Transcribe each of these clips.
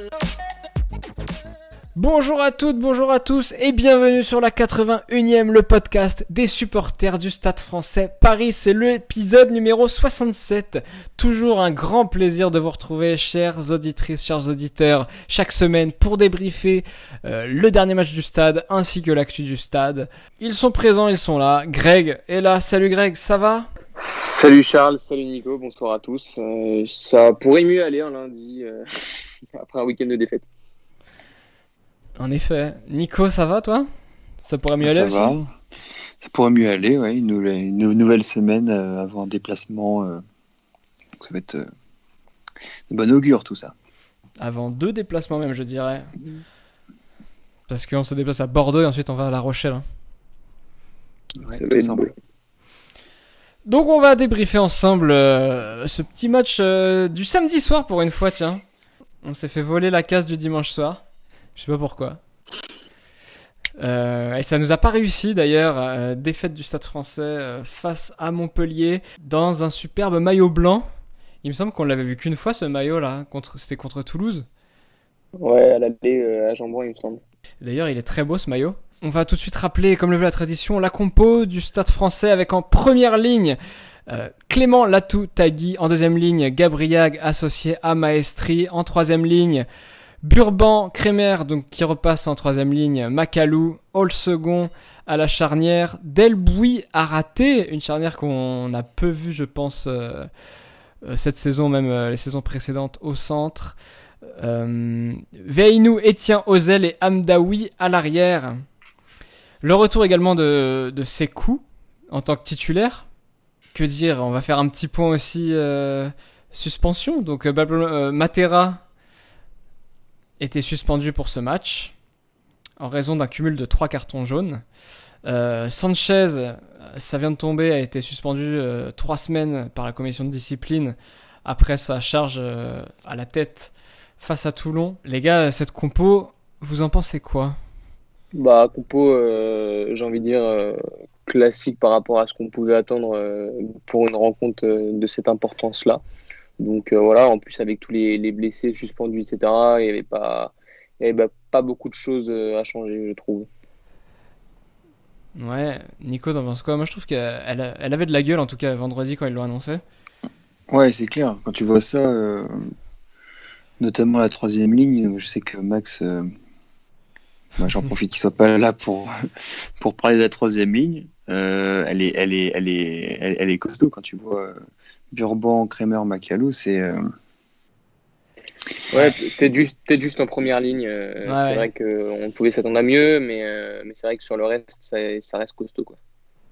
Love. Bonjour à toutes, bonjour à tous et bienvenue sur la 81e, le podcast des supporters du Stade français Paris. C'est l'épisode numéro 67. Toujours un grand plaisir de vous retrouver, chères auditrices, chers auditeurs, chaque semaine pour débriefer euh, le dernier match du stade ainsi que l'actu du stade. Ils sont présents, ils sont là. Greg est là. Salut Greg, ça va? Salut Charles, salut Nico, bonsoir à tous. Euh, ça pourrait mieux aller un lundi euh, après un week-end de défaite. En effet. Nico, ça va toi? Ça pourrait mieux aller aussi? Va. Ça pourrait mieux aller, ouais. Une nouvelle, une nouvelle semaine euh, avant un déplacement. euh, donc ça va être euh, de bon augure tout ça. Avant deux déplacements même, je dirais. Parce qu'on se déplace à Bordeaux et ensuite on va à La Rochelle. hein. Ouais, Ça va tout être simple. beau. Donc on va débriefer ensemble euh, ce petit match euh, du samedi soir pour une fois, tiens. On s'est fait voler la case du dimanche soir. Je sais pas pourquoi. Euh, et ça nous a pas réussi d'ailleurs. euh, défaite du Stade français euh, face à Montpellier dans un superbe maillot blanc. Il me semble qu'on l'avait vu qu'une fois ce maillot là. Contre, c'était contre Toulouse. Ouais, à l'aller à Jambon, il me semble. D'ailleurs, il est très beau ce maillot. On va tout de suite rappeler, comme le veut la tradition, la compo du Stade français avec en première ligne euh, Clément Latou Tagui, en deuxième ligne Gabriag associé à Maestri, en troisième ligne Burban Kremer donc qui repasse en troisième ligne, Macalou, Hall second à la charnière, Delbouy a raté une charnière qu'on a peu vue je pense euh, euh, cette saison même euh, les saisons précédentes au centre. Euh, Veinou, Etienne Ozel et Amdaoui à l'arrière. Le retour également de, de en tant que titulaire. Que dire On va faire un petit point aussi suspension. Donc Matera était suspendu pour ce match en raison d'un cumul de trois cartons jaunes. Euh, Sanchez, ça vient de tomber, a été suspendu euh, trois semaines par la commission de discipline après sa charge euh, à la tête face à Toulon. Les gars, cette compo, vous en pensez quoi? Bah, compo, j'ai envie de dire, classique par rapport à ce qu'on pouvait attendre pour une rencontre de cette importance-là. Donc euh, voilà, en plus avec tous les, les blessés suspendus, etc., il n'y avait pas, il y avait bah, pas beaucoup de choses euh, à changer, je trouve. Ouais, Nico, t'en penses quoi? Moi, je trouve qu'elle elle avait de la gueule, en tout cas, vendredi, quand ils l'ont annoncé. Ouais, c'est clair. Quand tu vois ça, euh, notamment la troisième ligne, je sais que Max, euh, moi, j'en profite qu'il soit pas là pour pour parler de la troisième ligne. Euh, elle est, elle est, elle est, elle, elle est costaud quand tu vois euh, Burban, Kremer, Macalou, c'est euh, Ouais, peut-être juste, peut-être juste en première ligne. euh, Ouais, c'est ouais. vrai qu'on pouvait s'attendre à mieux, mais, euh, mais c'est vrai que sur le reste, ça, ça reste costaud. Quoi.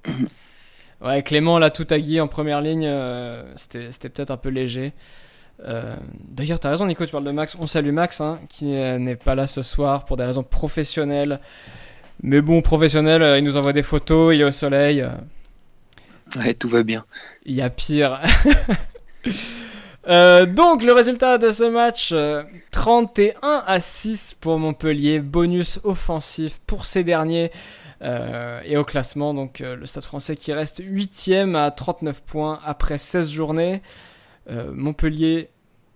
Ouais, Clément, là, tout Agui en première ligne, euh, c'était c'était peut-être un peu léger. Euh, D'ailleurs, t'as raison, Nico, tu parles de Max. On salue Max, hein, qui euh, n'est pas là ce soir pour des raisons professionnelles. Mais bon, professionnel, euh, il nous envoie des photos, il est au soleil. euh, ouais, tout va bien. Il y a pire. Euh, donc le résultat de ce match, euh, 31 à 6 pour Montpellier, bonus offensif pour ces derniers. Euh, et au classement, donc le Stade français qui reste 8ème à 39 points après 16 journées. Montpellier,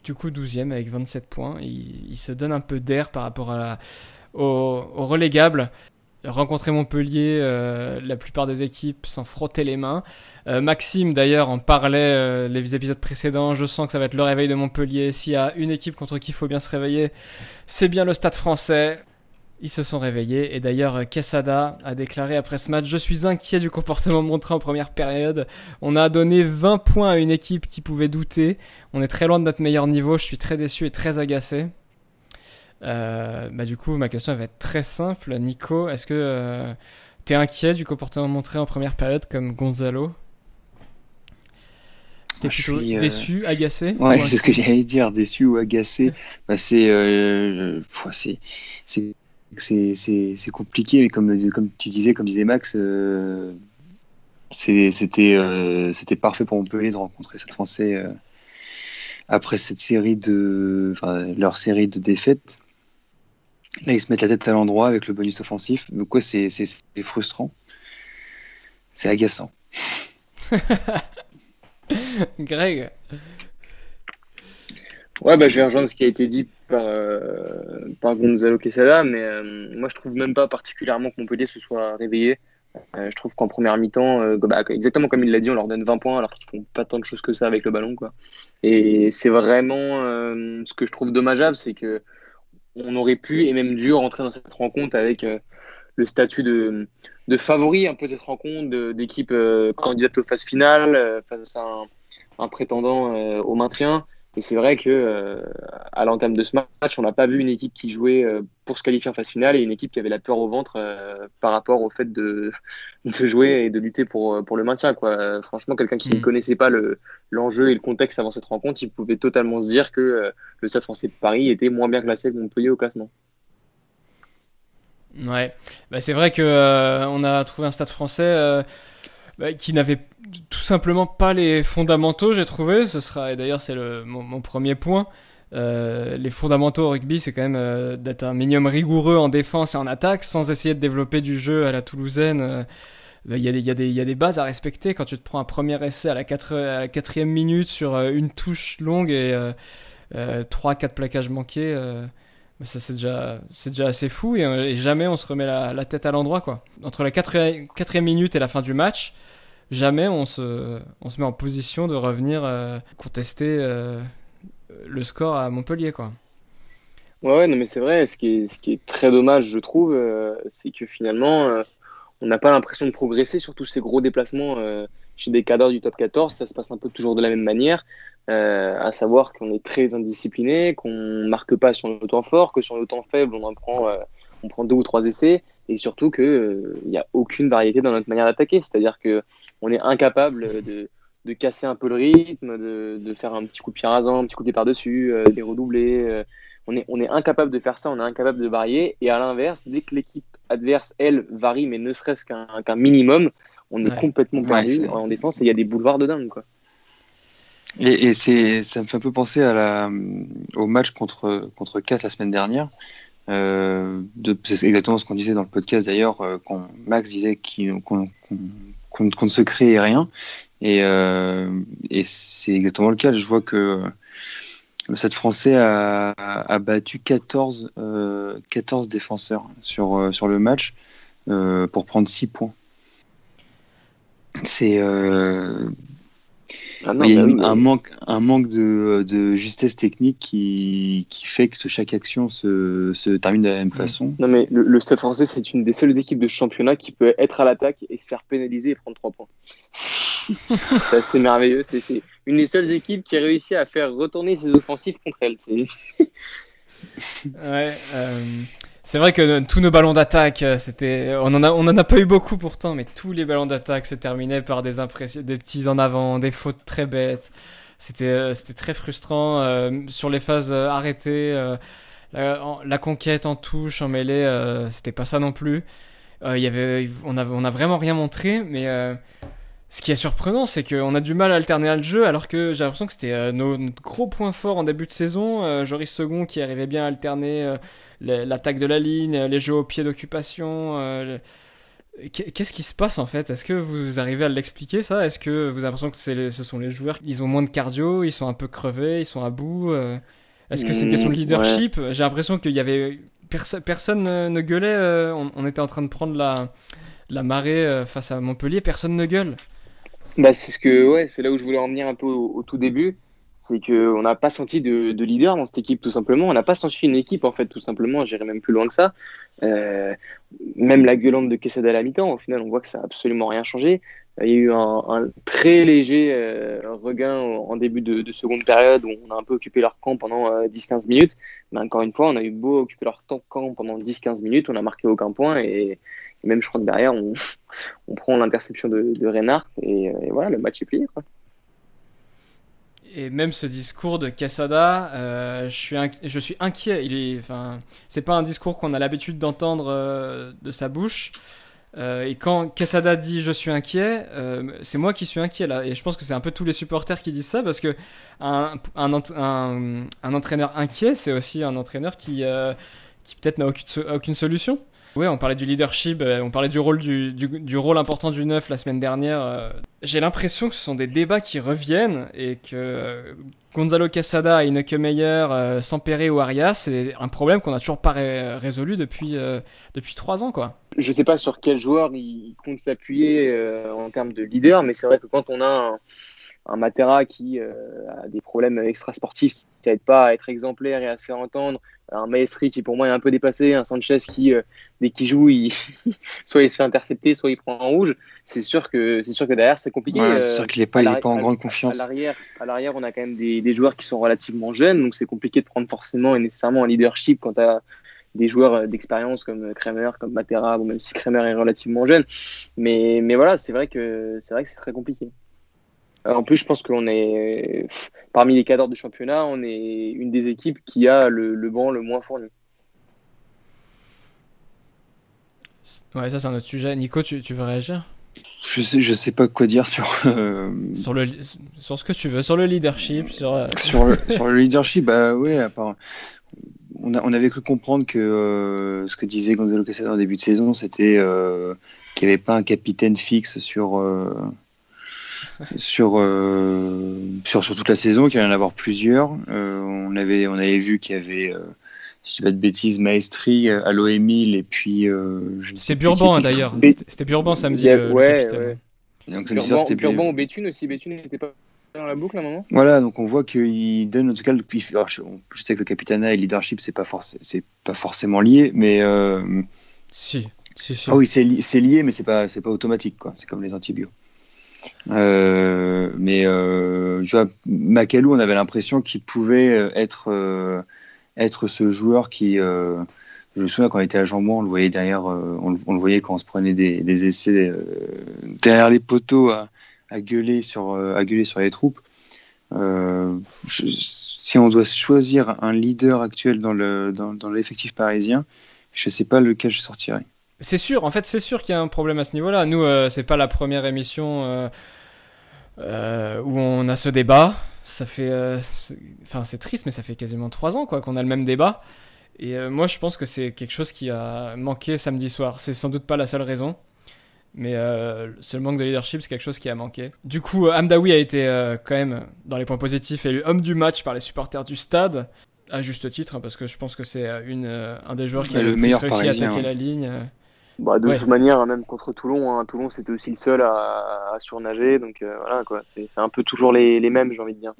du coup 12ème avec 27 points. Il, il se donne un peu d'air par rapport à la- au, au relégable. Rencontrer Montpellier, euh, la plupart des équipes s'en frottaient les mains. Euh, Maxime d'ailleurs en parlait euh, les épisodes précédents. Je sens que ça va être le réveil de Montpellier. S'il y a une équipe contre qui il faut bien se réveiller, c'est bien le Stade français. Ils se sont réveillés et d'ailleurs Quesada a déclaré après ce match Je suis inquiet du comportement montré en première période. On a donné 20 points à une équipe qui pouvait douter. On est très loin de notre meilleur niveau. Je suis très déçu et très agacé. Euh, bah du coup, ma question elle va être très simple. Nico, est-ce que euh, t'es inquiet du comportement montré en première période comme Gonzalo? T'es Je plutôt suis, euh, déçu, agacé? Ouais, ou c'est ce que j'allais dire, déçu ou agacé. Bah, c'est, euh, c'est, compliqué, mais comme, comme tu disais, comme disait Max, euh, c'était, c'était parfait pour Montpellier de rencontrer cette Français après cette série de, leur série de défaites. Là, ils se mettent la tête à l'endroit avec le bonus offensif. Donc, ouais, c'est, c'est, c'est frustrant. C'est agaçant. Greg Ouais, bah, je vais rejoindre ce qui a été dit par, euh, par Gonzalo Quesada, mais euh, moi je trouve même pas particulièrement que Montpellier se soit réveillé. Euh, je trouve qu'en première mi-temps, bah, exactement comme il l'a dit, on leur donne 20 points alors qu'ils font pas tant de choses que ça avec le ballon. Quoi. Et c'est vraiment ce que je trouve dommageable, c'est que on aurait pu et même dû rentrer dans cette rencontre avec le statut de, favori un peu cette rencontre, d'équipe candidate aux phases finales face à un prétendant au maintien. Et c'est vrai que euh, à l'entame de ce match, on n'a pas vu une équipe qui jouait euh, pour se qualifier en phase finale et une équipe qui avait la peur au ventre euh, par rapport au fait de, de, jouer et de lutter pour, pour le maintien. Quoi. Franchement, quelqu'un qui ne mm. connaissait pas l'enjeu et le contexte avant cette rencontre, il pouvait totalement se dire que le Stade français de Paris était moins bien classé que Montpellier au classement. Ouais, bah, c'est vrai que on a trouvé un Stade français bah, qui n'avait tout simplement pas les fondamentaux, j'ai trouvé. Ce sera, et d'ailleurs, c'est mon, mon, premier point. Euh, les fondamentaux au rugby, c'est quand même euh, d'être un minimum rigoureux en défense et en attaque, sans essayer de développer du jeu à la toulousaine. Euh, bah, il y, y, y, a des bases à respecter quand tu te prends un premier essai à la, quatre, à la quatrième minute sur une touche longue et trois, quatre plaquages manqués. Bah, ça c'est déjà c'est déjà assez fou et, jamais on se remet la, la tête à l'endroit quoi. Entre la quatrième, quatrième minute et la fin du match, jamais on se, on se met en position de revenir euh, contester euh, le score à Montpellier. Quoi. Ouais, ouais non, mais c'est vrai. Ce qui, est, ce qui est très dommage, je trouve, euh, c'est que finalement, on n'a pas l'impression de progresser sur tous ces gros déplacements chez des cadres du top 14. Ça se passe un peu toujours de la même manière. à savoir qu'on est très indiscipliné, qu'on marque pas sur le temps fort, que sur le temps faible, on en prend, on prend deux ou trois essais, et surtout qu'il n'y a aucune variété dans notre manière d'attaquer. C'est-à-dire que on est incapable de, de, casser un peu le rythme, de, de, faire un petit coup de pied rasant, un petit coup de pied par-dessus, euh, des redoublés. Euh. on, est, on est incapable de faire ça, on est incapable de varier. Et à l'inverse, dès que l'équipe adverse, elle, varie, mais ne serait-ce qu'un minimum, on est complètement perdu en défense et il y a des boulevards de dingue. Quoi. Et, ça me fait un peu penser à la, au match contre, contre 4 la semaine dernière. Euh, c'est exactement ce qu'on disait dans le podcast d'ailleurs, euh, quand Max disait qu'on ne se crée rien. Et, euh, et c'est exactement le cas. Je vois que le Stade français a, battu 14, 14 euh, défenseurs sur, sur le match pour prendre 6 points. C'est ah il y a bah un, manque, un manque de, de, justesse technique qui, qui fait que chaque action se, se termine de la même façon. Non, mais le, Stade français, c'est une des seules équipes de championnat qui peut être à l'attaque et se faire pénaliser et prendre 3 points. c'est assez merveilleux. C'est une des seules équipes qui a réussi à faire retourner ses offensives contre elle. ouais. Euh... C'est vrai que tous nos ballons d'attaque, euh, c'était, on en a, a pas eu beaucoup pourtant, mais tous les ballons d'attaque se terminaient par des des petits en avant, des fautes très bêtes. C'était, euh, très frustrant euh, sur les phases arrêtées. la, conquête en touche, en mêlée, c'était pas ça non plus. Y avait, on a, on a vraiment rien montré, mais ce qui est surprenant, c'est qu'on a du mal à alterner le jeu, alors que j'ai l'impression que c'était euh, nos, notre gros point fort en début de saison. Euh, Joris Second qui arrivait bien à alterner euh, l'attaque de la ligne, les jeux au pied d'occupation. Qu'est-ce qui se passe en fait? Est-ce que vous arrivez à l'expliquer ça? Est-ce que vous avez l'impression que ce sont les joueurs Ils ont moins de cardio, ils sont un peu crevés, ils sont à bout Est-ce que c'est une question de leadership? J'ai l'impression qu'il y avait personne ne gueulait. On, était en train de prendre la, la marée face à Montpellier, personne ne gueule. Bah, c'est ce que ouais, c'est là où je voulais en venir un peu au, tout début. C'est qu'on n'a pas senti de, de, leader dans cette équipe, tout simplement. On n'a pas senti une équipe, en fait, tout simplement. J'irai même plus loin que ça. Euh, même la gueulante de Quesada à la mi-temps, au final, on voit que ça n'a absolument rien changé. Il y a eu un, très léger euh, regain en début de, de, seconde période où on a un peu occupé leur camp pendant 10-15 euh, minutes. Mais encore une fois, on a eu beau occuper leur camp pendant 10-15 minutes, on n'a marqué aucun point et, même je crois que derrière, on, prend l'interception de, de Reinhardt et, voilà, le match est plié. Et même ce discours de Quesada, euh, je, suis je suis inquiet. Il est, enfin, c'est pas un discours qu'on a l'habitude d'entendre euh, de sa bouche. Euh, et quand Quesada dit je suis inquiet, euh, c'est moi qui suis inquiet là. Et je pense que c'est un peu tous les supporters qui disent ça parce que un, un, entraîneur inquiet, c'est aussi un entraîneur qui, euh, qui peut-être n'a aucune, aucune solution. Oui, on parlait du leadership, euh, on parlait du rôle, du, du, rôle important du neuf la semaine dernière. Euh. J'ai l'impression que ce sont des débats qui reviennent et que Gonzalo Casada, Ineke Meyer, euh, Sampere ou Arias, c'est un problème qu'on n'a toujours pas résolu depuis, depuis trois ans. Quoi. Je ne sais pas sur quel joueur il compte s'appuyer en termes de leader, mais c'est vrai que quand on a un un Matera qui euh, a des problèmes extrasportifs, ça n'aide pas à être exemplaire et à se faire entendre. Un Maestri qui pour moi est un peu dépassé, un Sanchez qui euh, dès qu'il joue, il... soit il se fait intercepter, soit il prend un rouge. C'est sûr que c'est sûr que derrière c'est compliqué. c'est sûr qu'il n'est pas, pas en grande confiance. À l'arrière, à l'arrière, on a quand même des, des, joueurs qui sont relativement jeunes, donc c'est compliqué de prendre forcément et nécessairement un leadership quand as des joueurs d'expérience comme Kramer, comme Matera, ou même si Kramer est relativement jeune. Mais, mais voilà, c'est vrai que c'est vrai que c'est très compliqué. Euh, en plus, je pense qu'on est parmi les cadres du championnat, on est une des équipes qui a le, banc le moins fourni. Ouais, ça c'est un autre sujet. Nico, tu, veux réagir? Je sais, je sais pas quoi dire sur euh, sur le sur ce que tu veux, sur le leadership, sur euh, sur, le, sur le leadership. Bah ouais, on, a, on avait cru comprendre que ce que disait Gonzalo Quesada en début de saison, c'était qu'il n'y avait pas un capitaine fixe sur sur, euh, sur, sur toute la saison, qu'il y en avoir plusieurs. Euh, on, avait, on avait vu qu'il y avait, euh, si je dis pas de bêtises, Maestri, Allo Emile et puis. C'était Burban d'ailleurs. C'était Burban samedi. ouais, ouais. Donc, Burban, Burban ou Béthune aussi. Béthune n'était pas dans la boucle à un moment Voilà, donc on voit qu'il donne en tout cas. Le, alors, je, sais que le capitana et le leadership, c'est pas, c'est pas forcément lié, mais. Si. Si, si. Ah oui, c'est lié, mais c'est pas, pas automatique, quoi. C'est comme les antibiotiques. Euh, mais euh, vois, Macalou, on avait l'impression qu'il pouvait euh, être, être ce joueur qui. je me souviens quand on était à Jambon, on le voyait derrière, on, le voyait quand on se prenait des, essais derrière les poteaux à, gueuler sur, à gueuler sur les troupes. si on doit choisir un leader actuel dans le dans, dans l'effectif parisien, je sais pas lequel je sortirais. C'est sûr, en fait, c'est sûr qu'il y a un problème à ce niveau-là. Nous, euh, c'est pas la première émission euh, euh, où on a ce débat. Ça fait, enfin, c'est triste, mais ça fait quasiment trois ans quoi qu'on a le même débat. Et moi, je pense que c'est quelque chose qui a manqué samedi soir. C'est sans doute pas la seule raison, mais ce manque de leadership, c'est quelque chose qui a manqué. Du coup, Amdawi a été quand même dans les points positifs élu homme du match par les supporters du stade à juste titre, hein, parce que je pense que c'est une, un des joueurs qui a le, meilleur réussi à attaquer la ligne. Bah, de toute manière, même contre Toulon, hein, Toulon c'était aussi le seul à, surnager, donc euh, voilà quoi. C'est un peu toujours les, les mêmes, j'ai envie de dire.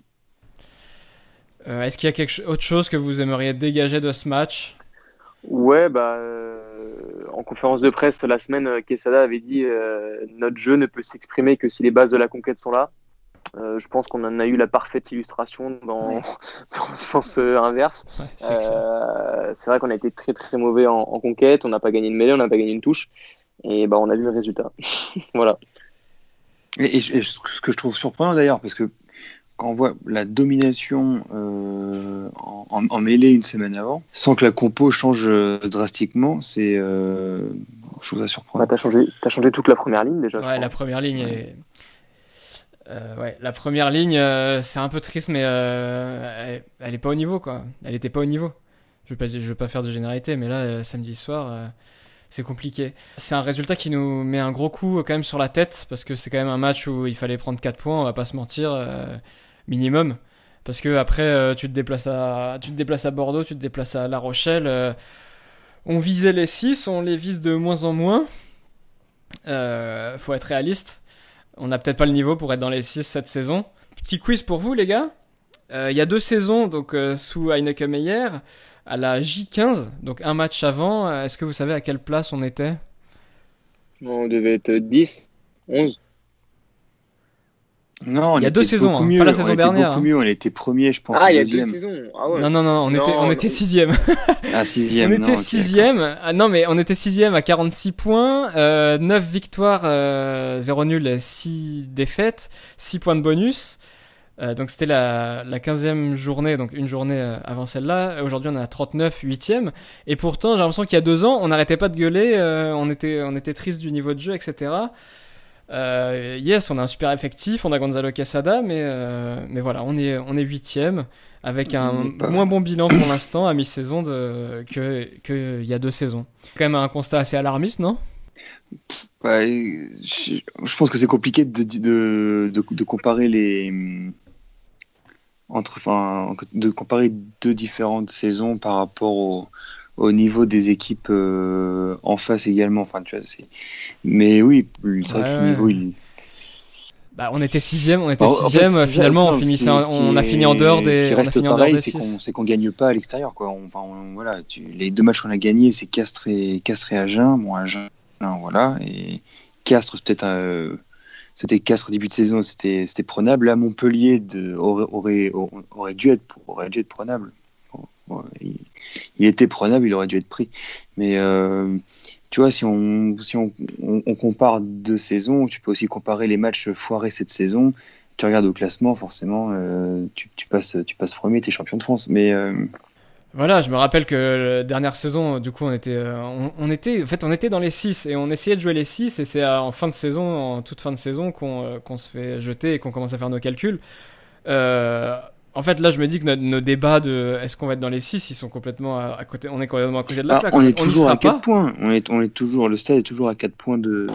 Euh, est-ce qu'il y a quelque autre chose que vous aimeriez dégager de ce match? Ouais, bah euh, en conférence de presse la semaine, Quesada avait dit notre jeu ne peut s'exprimer que si les bases de la conquête sont là. Euh, je pense qu'on en a eu la parfaite illustration dans, dans le sens euh, inverse. Euh, c'est vrai qu'on a été très très mauvais en, conquête, on n'a pas gagné une mêlée, on n'a pas gagné une touche, et bah, on a vu le résultat. voilà. Et, ce que je trouve surprenant d'ailleurs, parce que quand on voit la domination en, mêlée une semaine avant, sans que la compo change drastiquement, c'est je trouve ça surprenant. Bah, t'as changé, as changé toute la première ligne déjà. Ouais, la première ligne est euh, ouais, la première ligne, euh, c'est un peu triste, mais euh, elle, est pas au niveau, quoi. Elle était pas au niveau. Je veux pas, veux pas faire de généralité, mais là, samedi soir, c'est compliqué. C'est un résultat qui nous met un gros coup quand même sur la tête, parce que c'est quand même un match où il fallait prendre 4 points, on va pas se mentir, minimum. Parce que après, tu te déplaces à, tu te déplaces à Bordeaux, tu te déplaces à La Rochelle. on visait les 6, on les vise de moins en moins. faut être réaliste. On n'a peut-être pas le niveau pour être dans les 6 cette saison. Petit quiz pour vous, les gars. Euh, il y a deux saisons donc euh, sous Heineken Meyer, à la J15, donc un match avant. Euh, est-ce que vous savez à quelle place on était? On devait être 10, 11. Non, il y a deux saisons, hein, pas la saison on dernière. Beaucoup hein. mieux, on était premier, je pense. Ah, il y a deux saisons. Ah ouais. Non, non, non, on était, on était sixième. ah, sixième. on était sixième. Ah, non, mais on était sixième à 46 points, euh, 9 victoires, euh, 0 nul, 6 défaites, 6 points de bonus. Euh, donc c'était la, la 15e journée, donc une journée euh, avant celle-là. Aujourd'hui on est à 39, 8e. Et pourtant j'ai l'impression qu'il y a deux ans on n'arrêtait pas de gueuler, euh, on, était, on était triste du niveau de jeu, etc. Euh, yes, on a un super effectif, on a Gonzalo Quesada, mais, euh, mais voilà, on est, on est huitième avec un moins bon bilan pour l'instant à mi-saison que qu'il y a deux saisons. Quand même un constat assez alarmiste, non? Je, pense que c'est compliqué de, de, de, comparer les entre, enfin, de comparer deux différentes saisons par rapport au, au niveau des équipes euh, en face également. Enfin, tu vois, mais oui, c'est vrai que le niveau, il, bah, on était sixième, on était sixième. finalement, on, finissait, on a fini en dehors des. Ce qui reste pareil, c'est qu'on ne gagne pas à l'extérieur, quoi. voilà, les deux matchs qu'on a gagnés, c'est Castres et Castres et Agen. Bon, Agen, voilà, et Castres, peut-être. Euh, c'était Castres début de saison, c'était prenable. Là, Montpellier de, aurait, aurait, aurait, dû être, aurait dû être prenable. Il, était prenable, il aurait dû être pris. Mais euh, tu vois, si on, compare deux saisons, tu peux aussi comparer les matchs foirés cette saison. Tu regardes au classement, forcément, euh, tu, passes, premier, tu es champion de France. Mais euh, voilà, je me rappelle que la dernière saison, du coup, on était, en fait, on était dans les 6 et on essayait de jouer les 6 et c'est en fin de saison, en toute fin de saison, qu'on se fait jeter et qu'on commence à faire nos calculs. En fait, là, je me dis que nos, débats de est-ce qu'on va être dans les 6, ils sont complètement à, côté. On est complètement à côté de la ah, plaque. On est toujours à 4 points. On est, on est toujours, le stade est toujours à 4 points de,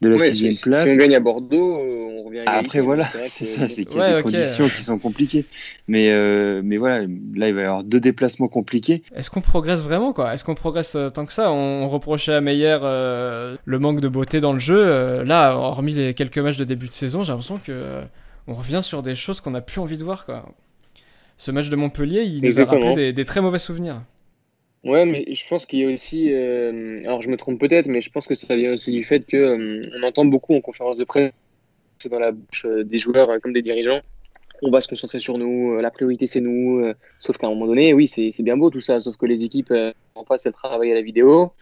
de la 6 sixième place. Si on gagne à Bordeaux, euh, on revient à Après, voilà, c'est ça, c'est qu'il y a des conditions qui sont compliquées. Mais, euh, mais voilà, là, il va y avoir deux déplacements compliqués. Est-ce qu'on progresse vraiment, quoi? Est-ce qu'on progresse euh, tant que ça? On, reprochait à Meyer le manque de beauté dans le jeu. là, hormis les quelques matchs de début de saison, j'ai l'impression que on revient sur des choses qu'on n'a plus envie de voir, quoi. Ce match de Montpellier, il nous a rappelé des, très mauvais souvenirs. Ouais, mais je pense qu'il y a aussi, euh, alors je me trompe peut-être, mais je pense que ça vient aussi du fait que euh, on entend beaucoup en conférence de presse, c'est dans la bouche euh, des joueurs comme des dirigeants, on va se concentrer sur nous, la priorité c'est nous, sauf qu'à un moment donné, oui, c'est bien beau tout ça, sauf que les équipes en face elles travaillent à la vidéo,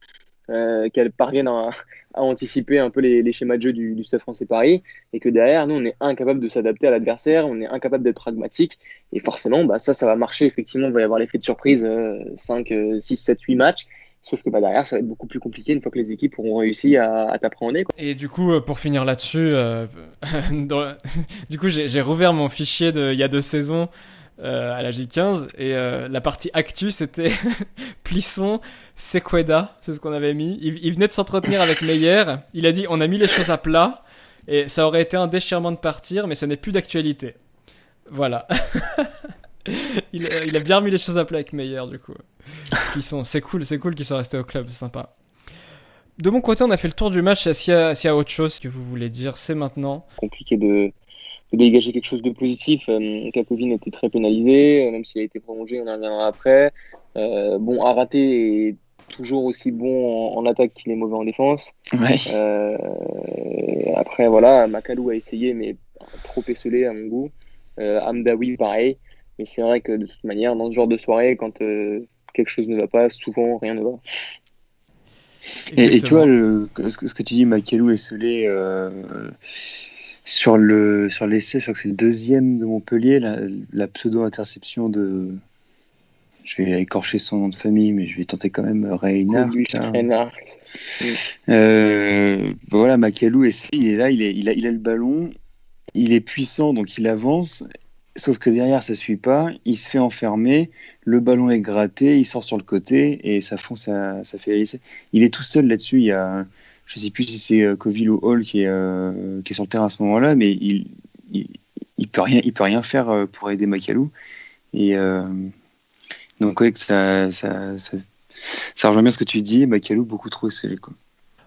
euh, qu'elles parviennent à, anticiper un peu les, schémas de jeu du, Stade français Paris, et que derrière, nous, on est incapable de s'adapter à l'adversaire, on est incapable d'être pragmatique, et forcément, bah, ça, ça va marcher, effectivement, il va y avoir l'effet de surprise, 5, 6, 7, 8 matchs, Sauf que bah, derrière, ça va être beaucoup plus compliqué une fois que les équipes auront réussi à, t'appréhender. Et du coup, euh, pour finir là-dessus, euh, du coup, j'ai rouvert mon fichier de il y a deux saisons euh, à la J15 et euh, la partie actu c'était Plisson, Sequeda, c'est ce qu'on avait mis. Il, venait de s'entretenir avec Meyer, il a dit on a mis les choses à plat et ça aurait été un déchirement de partir mais ce n'est plus d'actualité. Voilà. il, a bien mis les choses à plat avec Meyer du coup. Plisson, c'est cool, c'est cool qu'ils soient restés au club, c'est sympa. De mon côté, on a fait le tour du match. S'il y, a autre chose que vous voulez dire, c'est maintenant. Compliqué de, de dégager quelque chose de positif. Euh, Kakovin était très pénalisé, euh, même s'il a été prolongé, on en reviendra après. Euh, bon, Araté est toujours aussi bon en, attaque qu'il est mauvais en défense. Euh, après, voilà, Makalou a essayé, mais trop esselé à mon goût. Euh, Amdawi, pareil. Mais c'est vrai que de toute manière, dans ce genre de soirée, quand quelque chose ne va pas, souvent rien ne va. Et, tu vois, le, ce, que, ce, que, tu dis, Makalou esselé, sur le sur l'essai, je crois que c'est le deuxième de Montpellier, la, pseudo-interception de. Je vais écorcher son nom de famille, mais je vais tenter quand même Reinhardt. Euh, voilà, Macalou il est là, il, est, il, a, il a le ballon, il est puissant, donc il avance. Sauf que derrière, ça suit pas. Il se fait enfermer. Le ballon est gratté. Il sort sur le côté et ça fonce, ça, ça fait l'essai. Il est tout seul là-dessus. Il y a, je sais plus si c'est euh, Coville ou Hall qui est, euh, qui sur le terrain à ce moment-là, mais il, il, peut rien, il peut rien faire euh, pour aider Macalou. Et donc ça, ça, rejoint bien ce que tu dis. Macalou beaucoup trop scellé quoi.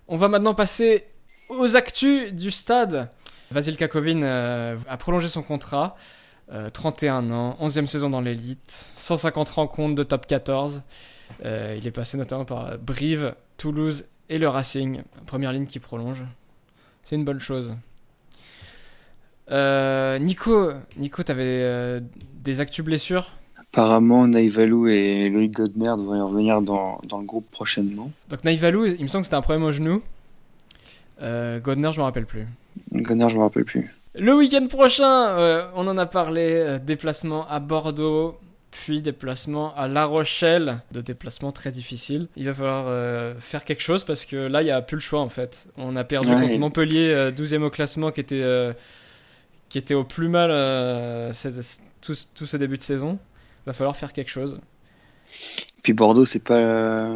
On va maintenant passer aux actus du stade. Vasil Kakovin a prolongé son contrat. 31 ans, 11e saison dans l'élite, 150 rencontres de top 14. il est passé notamment par Brive, Toulouse et le Racing, première ligne qui prolonge. C'est une bonne chose. Euh, Nico, Nico, t'avais euh, des actus blessures? Apparemment, Naivalou et Loïc Godner devraient revenir dans, dans, le groupe prochainement. Donc Naivalou, il me semble que c'était un problème au genou. Euh, Godner, je me rappelle plus. Godner, je me rappelle plus. Le week-end prochain, on en a parlé, déplacement à Bordeaux, puis déplacement à La Rochelle, de déplacement très difficile. Il va falloir euh, faire quelque chose parce que là, il n'y a plus le choix en fait. On a perdu contre Montpellier, 12e euh, au classement, qui était, euh, qui était au plus mal tout, tout, ce début de saison. Va falloir faire quelque chose. Puis Bordeaux, c'est pas.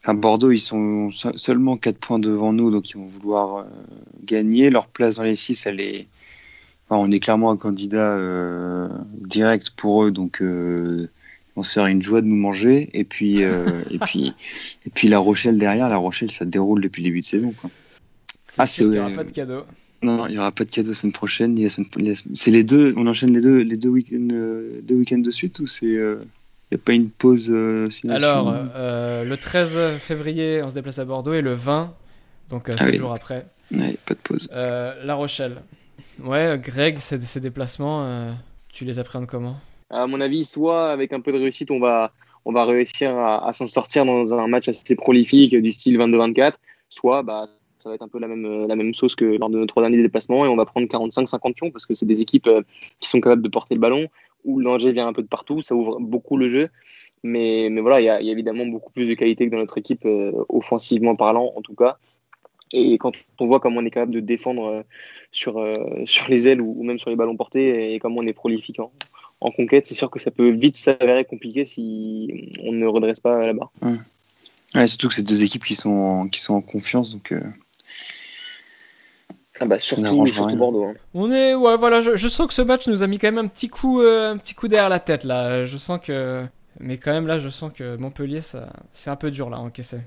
Enfin, Bordeaux, ils sont seulement 4 points devant nous, donc ils vont vouloir euh, gagner. Leur place dans les 6, elle est. on est clairement un candidat euh, direct pour eux, donc euh, on se une joie de nous manger. Et puis, et puis, et puis La Rochelle derrière, La Rochelle, ça déroule depuis le début de saison. Quoi. Ah, c'est. Il n'y aura pas de cadeau. Non, il n'y aura pas de cadeau la semaine prochaine. C'est les deux. On enchaîne les deux, les deux week-ends, deux week-ends de suite ou c'est il n'y a pas une pause euh, Alors, euh, le 13 février, on se déplace à Bordeaux et le 20, donc 7 euh, ah jours après. Ouais, pas de pause. la Rochelle. Ouais, Greg, ces, déplacements, tu les appréhendes comment? À mon avis, soit avec un peu de réussite, on va, on va réussir à, s'en sortir dans un match assez prolifique du style 22-24, soit bah, ça va être un peu la même, la même sauce que lors de nos trois derniers déplacements et on va prendre 45-50 pions parce que c'est des équipes qui sont capables de porter le ballon, où le danger vient un peu de partout, ça ouvre beaucoup le jeu. Mais, mais voilà, il y, a, évidemment beaucoup plus de qualité que dans notre équipe, euh, offensivement parlant en tout cas. Et quand on voit comment on est capable de défendre euh, sur, euh, sur les ailes ou, même sur les ballons portés et comment on est prolifique en, en conquête, c'est sûr que ça peut vite s'avérer compliqué si on ne redresse pas la barre. Ouais. surtout que c'est deux équipes qui sont en, qui sont en confiance, donc ah bah surtout, surtout Bordeaux. Hein. On est ouais voilà je, sens que ce match nous a mis quand même un petit coup euh, un petit coup derrière la tête là. Je sens que mais quand même là je sens que Montpellier ça c'est un peu dur là à encaisser.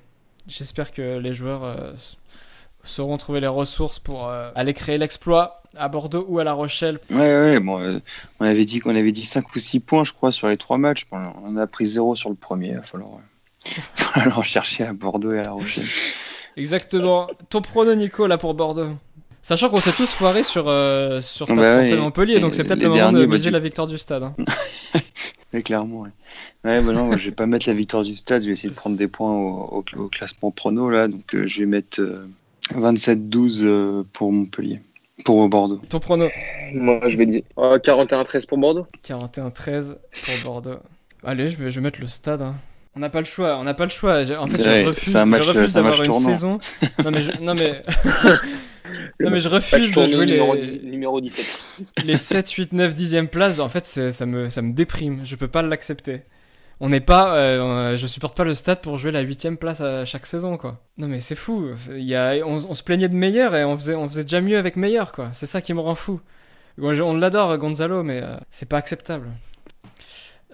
J'espère que les joueurs euh, sauront trouver les ressources pour euh, aller créer l'exploit à Bordeaux ou à La Rochelle. Ouais ouais bon on avait dit qu'on avait dit 5 ou 6 points je crois sur les trois matchs. on a pris 0 sur le premier. Il va falloir, falloir chercher à Bordeaux et à La Rochelle. Exactement. Ton prono Nico là pour Bordeaux Sachant qu'on s'est tous foirés sur, euh, sur Stade bah Français Montpellier, donc c'est peut-être le moment de miser bah, la victoire du stade. Hein. clairement, ouais. Ouais, bah non, je vais pas mettre la victoire du stade, je vais essayer de prendre des points au, classement prono, là, donc euh, je vais mettre 27-12 euh, pour Montpellier. Pour Bordeaux. Ton prono Moi, je vais dire 41-13 pour Bordeaux. 41-13 pour Bordeaux. Allez, je vais, je vais mettre le stade. Hein. On n'a pas le choix, on n'a pas le choix. En fait, je refuse, je refuse d'avoir une saison. Non mais, non mais, non mais je refuse de jouer les numéro 17. les 7, 8, 9, 10e places. En fait, ça me, ça me déprime. Je peux pas l'accepter. On n'est pas, euh, je supporte pas le stade pour jouer la 8 place à chaque saison, quoi. Non mais c'est fou. On, se plaignait de meilleur et on faisait, on faisait déjà mieux avec meilleur, quoi. C'est ça qui me rend fou. On l'adore, Gonzalo, mais euh, c'est pas acceptable.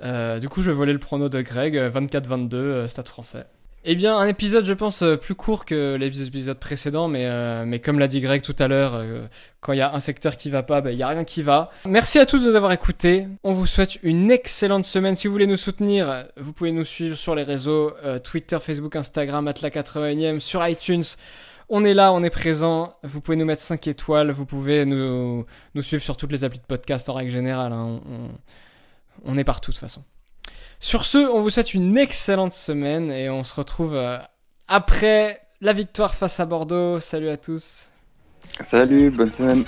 Euh, du coup, je voler le prono de Greg, 24-22, euh, euh, Stade français. Eh bien, un épisode, je pense, plus court que l'épisode précédent, mais, mais comme l'a dit Greg tout à l'heure, quand il y a un secteur qui va pas, ben, il y a rien qui va. Merci à tous de nous avoir écoutés. On vous souhaite une excellente semaine. Si vous voulez nous soutenir, vous pouvez nous suivre sur les réseaux Twitter, Facebook, Instagram, Atla 81e, sur iTunes. On est là, on est présent. Vous pouvez nous mettre 5 étoiles. Vous pouvez nous, nous suivre sur toutes les applis de podcast en règle générale. Hein. On est partout de toute façon. Sur ce, on vous souhaite une excellente semaine et on se retrouve euh, après la victoire face à Bordeaux. Salut à tous. Salut, bonne semaine.